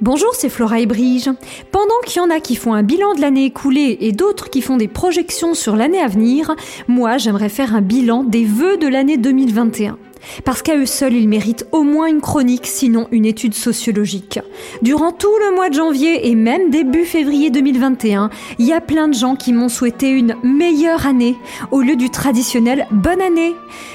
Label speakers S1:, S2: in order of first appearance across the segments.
S1: Bonjour, c'est Flora et Brige. Pendant qu'il y en a qui font un bilan de l'année écoulée et d'autres qui font des projections sur l'année à venir, moi j'aimerais faire un bilan des vœux de l'année 2021. Parce qu'à eux seuls, ils méritent au moins une chronique, sinon une étude sociologique. Durant tout le mois de janvier et même début février 2021, il y a plein de gens qui m'ont souhaité une meilleure année au lieu du traditionnel bonne année.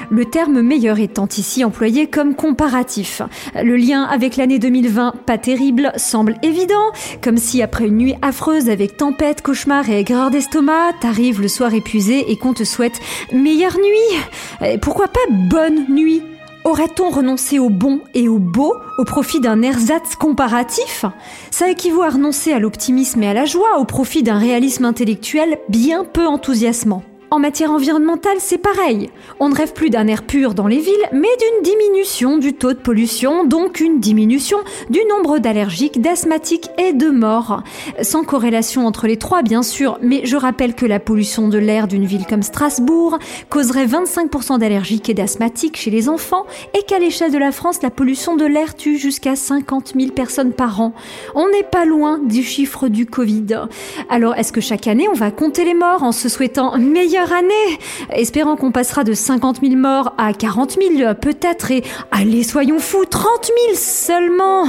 S1: Le terme meilleur étant ici employé comme comparatif. Le lien avec l'année 2020, pas terrible, semble évident, comme si après une nuit affreuse avec tempête, cauchemar et aigreur d'estomac, t'arrives le soir épuisé et qu'on te souhaite meilleure nuit. Pourquoi pas bonne nuit? Aurait-on renoncé au bon et au beau au profit d'un ersatz comparatif? Ça équivaut à renoncer à l'optimisme et à la joie au profit d'un réalisme intellectuel bien peu enthousiasmant. En matière environnementale, c'est pareil. On ne rêve plus d'un air pur dans les villes, mais d'une diminution du taux de pollution, donc une diminution du nombre d'allergiques, d'asthmatiques et de morts. Sans corrélation entre les trois, bien sûr, mais je rappelle que la pollution de l'air d'une ville comme Strasbourg causerait 25% d'allergiques et d'asthmatiques chez les enfants, et qu'à l'échelle de la France, la pollution de l'air tue jusqu'à 50 000 personnes par an. On n'est pas loin du chiffre du Covid. Alors, est-ce que chaque année, on va compter les morts en se souhaitant meilleur année, espérant qu'on passera de 50 000 morts à 40 000 peut-être, et allez, soyons fous, 30 000 seulement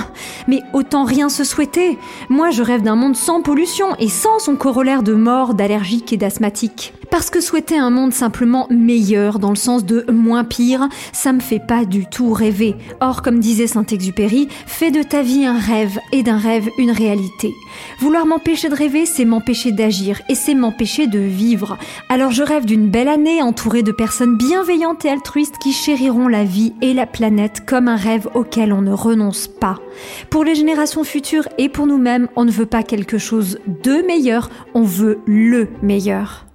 S1: Mais autant rien se souhaiter. Moi, je rêve d'un monde sans pollution et sans son corollaire de morts, d'allergiques et d'asthmatiques. Parce que souhaiter un monde simplement meilleur, dans le sens de moins pire, ça me fait pas du tout rêver. Or, comme disait Saint-Exupéry, fais de ta vie un rêve et d'un rêve une réalité. Vouloir m'empêcher de rêver, c'est m'empêcher d'agir et c'est m'empêcher de vivre. Alors je rêve d'une belle année entourée de personnes bienveillantes et altruistes qui chériront la vie et la planète comme un rêve auquel on ne renonce pas. Pour les générations futures et pour nous-mêmes, on ne veut pas quelque chose de meilleur, on veut le meilleur.